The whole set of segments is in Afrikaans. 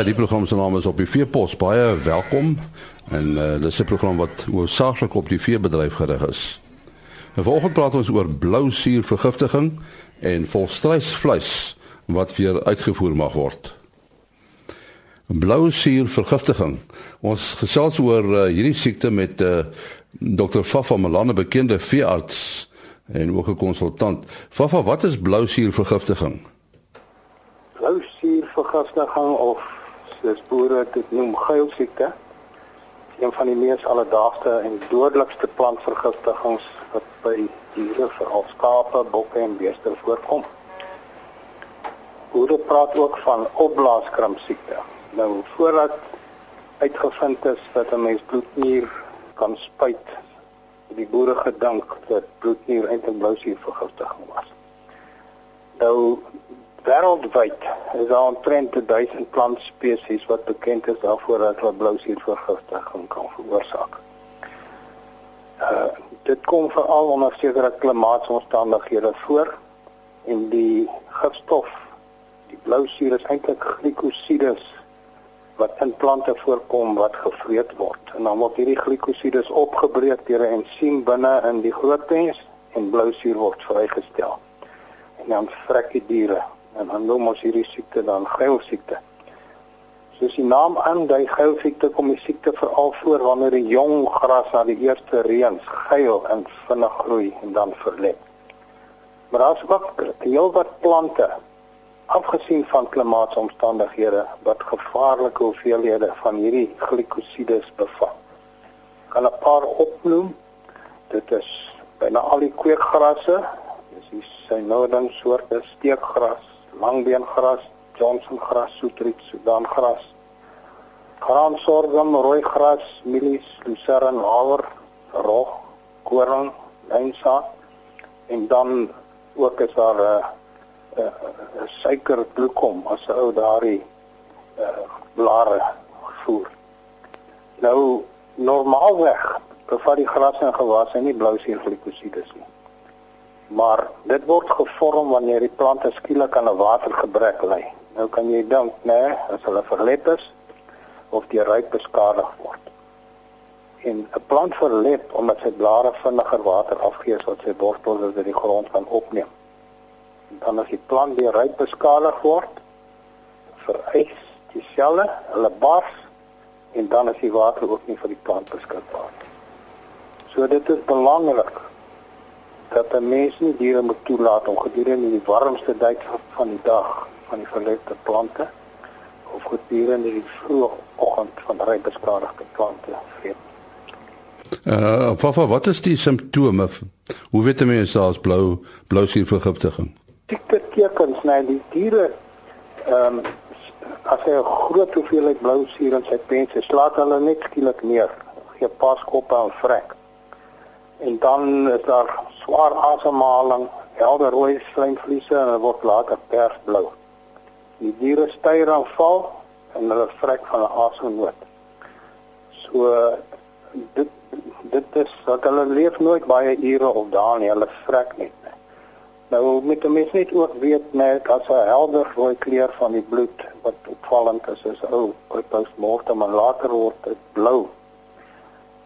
Ja, die program se naam is op die veepos. Baie welkom. En uh, dis 'n program wat hoofsaaklik op die veebedryf gerig is. En vanoggend praat ons oor blou suur vergiftiging en volstruisvleis wat weer uitgevoer mag word. Blou suur vergiftiging. Ons gesels oor uh, hierdie siekte met uh, Dr. Fafa Malane, bekende veearts en ook 'n konsultant. Fafa, wat is blou suur vergiftiging? Blou suur vergiftiging of soos boere dit noem geilsiekte een van die mees alledaagse en dodelikste plantvergiftigings wat by diere veral skape, bokke en beeste voorkom. Boere praat ook van opblaaskrumpsiekte. Nou voordat uitgevind is dat 'n mens bloednier kan spuit, het die boere gedink dat bloednier eintlik blousuurvergiftiging was. Nou Wêreldwyd is daar omtrent 1000 plantspesies wat bekend is daarvoor dat hulle blousuurvergiftiging kan veroorsaak. Uh dit kom veral onder sekere klimaatsomstandighede voor en die gifstof, die blousuur is eintlik glikosides wat in plante voorkom wat gevreet word. En dan word hierdie glikosides opgebreek deur 'n ensiem binne in die grootpens en blousuur word vrygestel. En dan vrek die diere en dan noem ons hierdie siekte dan geilsiekte. Soos die naam aandui, geilsiekte kom die siekte veral voor wanneer die jong gras na die eerste reëns geil en vinnig groei en dan verlep. Maar daar's ook heelwat plante afgesien van klimaatsomstandighede wat gevaarlike hoeveelhede van hierdie glikosides bevat. Kan 'n paar opnoem. Dit is byna al die kweekgrasse, dis die synoding soorte steekgras, langbeengras, Johnsongras, soetriet, Sudangras, graansorghum, rooi gras, mielies, lucerne, haver, rog, koring, lynsaad en dan ook is daar 'n uh, uh, uh, suikerbloekom as 'n ou daardie uh, blare voer. Nou normaalweg bevat die gras en gewasse nie blou suurglikosides nie maar dit word gevorm wanneer die plante skielik aan 'n watergebrek ly. Nou kan jy dink, né, nee, as hulle verlep is of die ryp beskadig word. En 'n plant verlep omdat sy blare vinniger water afgee sodat sy wortels uit die grond kan opneem. En dan as die plant weer ryp beskadig word, vereis die selle, hulle bars en dan is die water ook nie vir die plant beskikbaar nie. So dit is belangrik dat 'n mens nie diere moet toelaat om gedurende die warmste tyd van die dag van die verlepte plante of gedurende die vroeë oggend van ryp beskadigde plante vreet. Uh, Fafa, wat is die simptome? Hoe weet mense daar's blou blou suurvergiftiging? Dikke tekens, nee, die diere ehm um, as hy 'n groot hoeveelheid blou suur in sy pense slaat hulle net skielik neer, gee paskoppe en vrek en dan is daar swaar asemhaling, helder rooi slijmvliese en dit word later persblou. Die diere styr en val en hulle vrek van 'n asemnood. So dit dit is dat hulle leef nooit baie ure of dae nie, hulle vrek net. Nou met 'n mens net ook weet net as 'n helder rooi kleur van die bloed wat opvallend is is ou by postmortem en later word dit blou.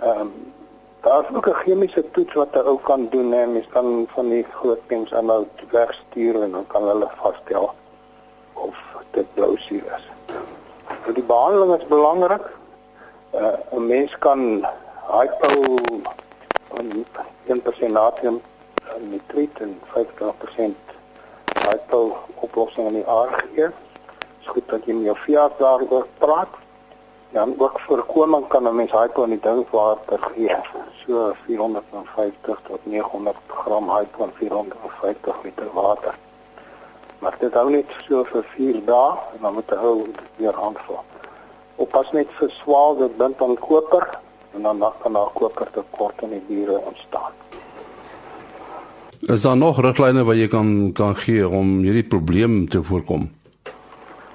Ehm um, Daar is ook 'n chemiese toets wat 'n ou kan doen en mens kan van die groot pens aanhou wegstuur en dan kan hulle vasstel of dit blou suur is. So die behandeling is belangrik. Uh, 'n Mens kan hypo en 1% natrium nitriet en 5% hypo oplossing in die aar gee. Dit is goed dat jy met jou veearts daaroor praat. Ja, ook voorkoming kan 'n mens hypo in die drinkwater gee so 450 tot 900 gram hypo en 450 liter water. Maar dit hou net so vir 4 dae en dan moet hou weer aanvul. Oppas net vir swaal dit bind aan koper en dan dan kan daar koper tekort in die diere ontstaan. Is daar nog riglyne wat jy kan kan gee om hierdie probleem te voorkom?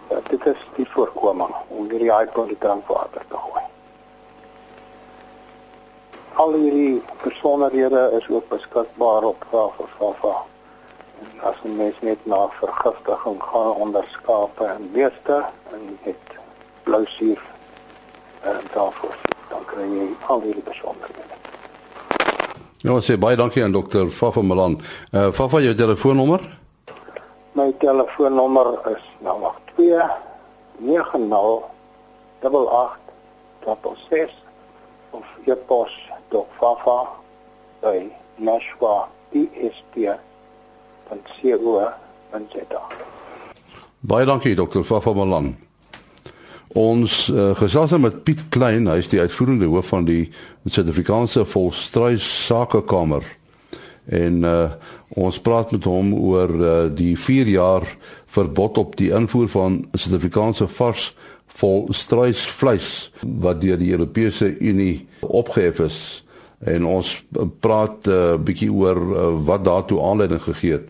Ja, dit is die voorkoming om hierdie in die drinkwater te gooi al hierdie besonderhede is ook beskikbaar op Vafa. En as jy mens net na vergiftiging gaan onder skape en beeste en het blou suur en uh, daarvoor dan kry jy al hierdie besonderhede. Ja, sê baie dankie aan dokter Fafa Malan. Uh Fafa, jou telefoonnommer? My telefoonnommer is 082 90 88 6 of jy pos dok Fafa by nashwa.co.za. Baie dankie dokter Fafa Malan. Ons uh, gesels nou met Piet Klein, hy is die uitvoerende hoof van die Suid-Afrikaanse Volstruis Sakekamer. En uh, ons praat met hom oor uh, die 4 jaar verbod op die invoer van Suid-Afrikaanse vars volstruisvleis wat deur die Europese Unie opgehef is. En ons praat 'n uh, bietjie oor uh, wat daartoe aanleiding gegee het.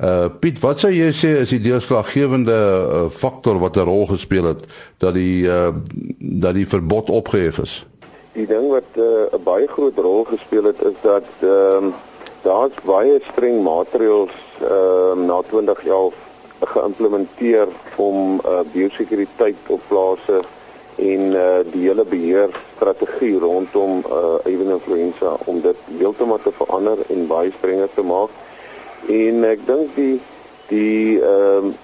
Uh Piet, wat sou jy sê is die deurslaggewende uh, faktor wat 'n rol gespeel het dat die uh dat die verbod opgehef is? Die ding wat 'n uh, baie groot rol gespeel het is dat ehm uh, daar's baie streng maatreëls ehm uh, na 20 jaar geïmplementeer om uh biosekuriteit op plase en uh die hele beheer strategie rondom uh avian influenza om dit heeltemal te verander en baie strenger te maak. En ek dink die die ehm um,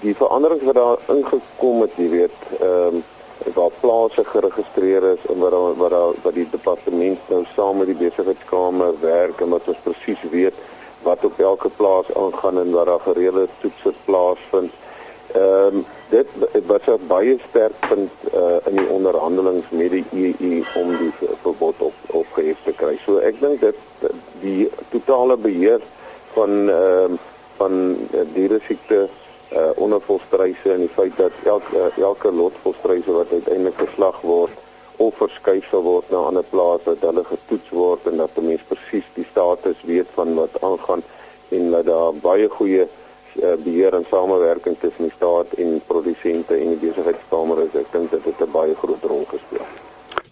die verandering wat daar ingekom het, jy weet, ehm um, waar plase geregistreer is en wat daar wat daar wat die departement nou saam met die besigheidskamer werk en wat ons presies weet wat op elke plaas aangaan en wat daar gereelde toetse plaasvind. Ehm um, dit was 'n baie sterk punt uh, in die onderhandelings met die EU om die verbod op opgehef te kry. So ek dink dit die totale beheer van ehm uh, van uh, diere siekte uh, onder volstryse en die feit dat elke uh, elke lot volstryse wat uiteindelik geslag word of verskuif sal word na 'n ander plaas dat hulle getoets word en dat die mens presies die status weet van wat aangaan en dat daar baie goeie uh, beheer en samewerking tussen die staat en produsente en die besigheidskamer is. Ek dink dit het 'n baie groot rol gespeel.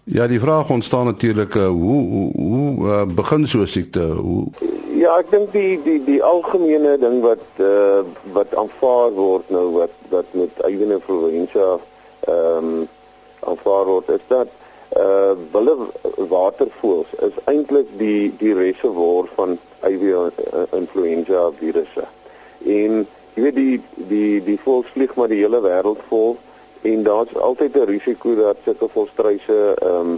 Ja, die vraag ontstaan natuurlik uh, hoe hoe, hoe uh, begin so 'n siekte? Hoe Ja, ek dink die die die algemene ding wat uh wat aanvaar word nou wat wat met avian influenza ehm um, aanvaar word is dat uh wille watervoëls is eintlik die die reservoir van avian influenza virusse. En jy weet die die die voëls vlieg maar die hele wêreld vol en daar's altyd 'n risiko dat sulke volstruise ehm um,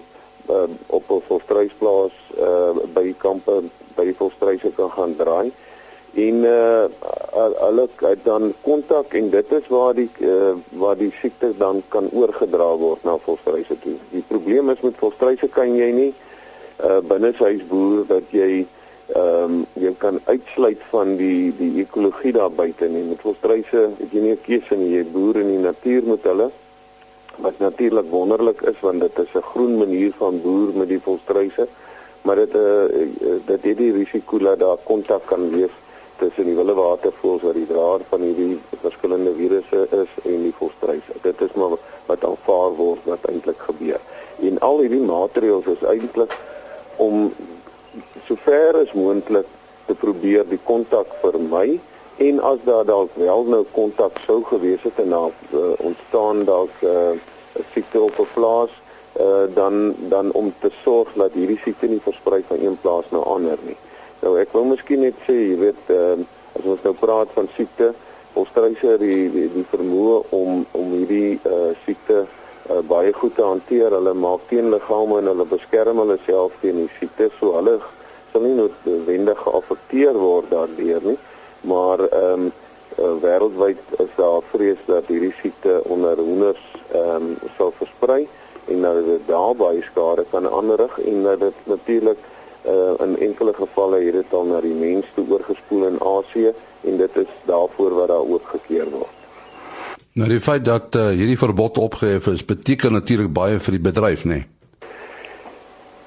uh, op 'n volstruisplaas uh by kampe by die volstryse kan gaan draai en uh hulle het dan kontak en dit is waar die uh, waar die siekte dan kan oorgedra word na volstryse toe. Die probleem is met volstryse kan jy nie uh binne huis boer dat jy ehm um, jy kan uitsluit van die die ekologie daar buite nie. Met volstryse het jy nie 'n keuse nie. Jy boer in die natuur met hulle wat natuurlik wonderlik is want dit is 'n groen manier van boer met die volstryse maar dit uh, dit het die risiko dat daar kontak kan wees tussen die wilde watervoëls wat die draer van hierdie verskillende virusse is en die volstruise. Dit is maar wat aanvaar word wat eintlik gebeur. En al hierdie maatreëls is eintlik om sover as moontlik te probeer die kontak vermy en as daar dalk wel nou kontak sou gewees het en daar uh, ontstaan dalk eh, 'n uh, siekte op 'n plaas uh, dan dan om te sorg dat hierdie siekte nie versprei van een plaas na ander nie. Nou ek wil miskien net sê, jy weet, uh, as ons nou praat van siekte, Australië die die, die vermoë om om hierdie uh, siekte uh, baie goed te hanteer. Hulle maak teenliggame en hulle beskerm hulle self teen die siekte, so hulle sal nie noodwendig geaffekteer word daardeur nie. Maar ehm um, uh, wêreldwyd is daar vrees dat hierdie siekte onder hoenders ehm um, sal versprei en dat dit daar baie skade kan aanrig en dat dit natuurlik uh, in enkele gevalle het dit al na die mens toe oorgespoel in Asië en dit is daarvoor wat daar ook gekeer word. Nou die feit dat uh, hierdie verbod opgehef is, beteken natuurlik baie vir die bedryf, nê? Nee?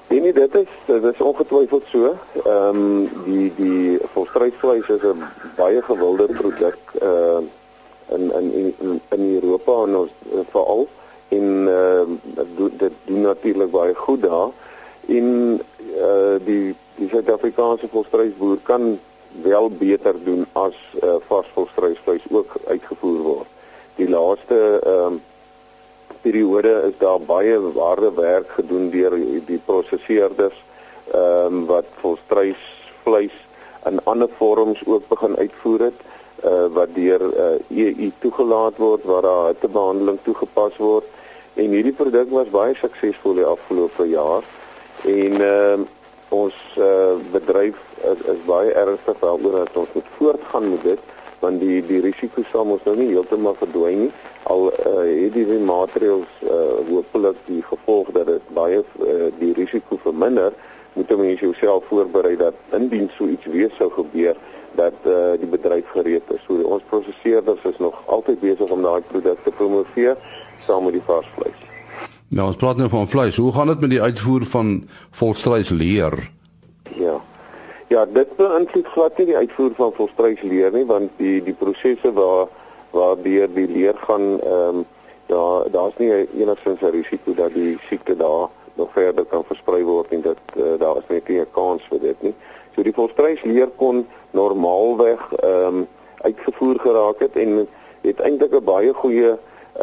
En nee, dit is dit is ongetwyfeld so. Ehm um, die die volstruisvleis is 'n baie gewilde produk uh in in in in Europa en ons veral en uh, dit doen, doen natuurlik baie goed daar en uh, die die Suid-Afrikaanse volstruisboer kan wel beter doen as uh, vars volstruisvleis ook uitgevoer word. Die laaste ehm uh, periode is daar baie harde werk gedoen deur die prosesseerders ehm um, wat volstrys vleis in ander vorms ook begin uitvoer het uh, wat deur uh, eh, EU toegelaat word waar daar hittebehandeling toegepas word. En hierdie produk was baie suksesvol die afgelope jaar. En uh, ons uh, bedryf is, is baie ernstig daaroor dat ons moet voortgaan met dit want die die risiko sal mos nou nie heeltemal verdwyn nie. Al uh, het die maatreëls uh, hopelik die gevolg dat dit baie uh, die risiko verminder moet mense jouself voorberei dat indien so iets weer sou gebeur dat uh, die bedryf gereed is. So ons prosesseerders is nog altyd besig om daai produkte te promoveer saam met die vars vleis. Nou ons praat nou van vleis. Hoe gaan dit met die uitvoer van volstruisleer? Ja. Ja, dit beïnvloed glad nie die uitvoer van volstruisleer nie want die die prosesse waar waar deur die leer gaan ehm um, daar daar's nie enigsins 'n risiko dat die siekte daar nog verder kan versprei word en dat uh, daar is net nie 'n kans vir dit nie. So die volstruisleer kon normaalweg ehm um, uitgevoer geraak het en het eintlik 'n baie goeie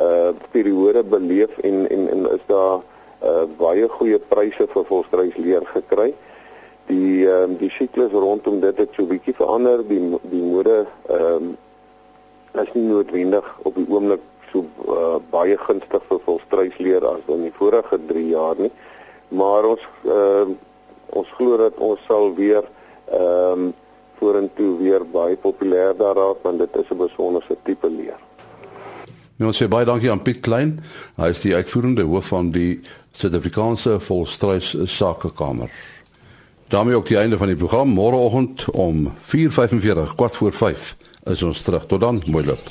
uh periode beleef en en en is daar uh baie goeie pryse vir volstruisleer gekry. Die ehm um, die siklus rondom dit het so bietjie verander. Die die mode ehm um, is nie noodwendig op die oomblik so uh, baie gunstig vir volstruisleer as in die vorige 3 jaar nie. Maar ons uh, ons glo dat ons sal weer ehm um, vorentoe weer baie populêr daar raak want dit is 'n besondere tipe leer. Nou sê baie dankie aan Piet Klein. Hy is die uitvoerende hoof van die Suid-Afrikaanse Volstruis Sakekamer. daarmee ook die einde van die program môreoggend om 4:45 kwart voor 5 is ons terug. Tot dan, mooi loop.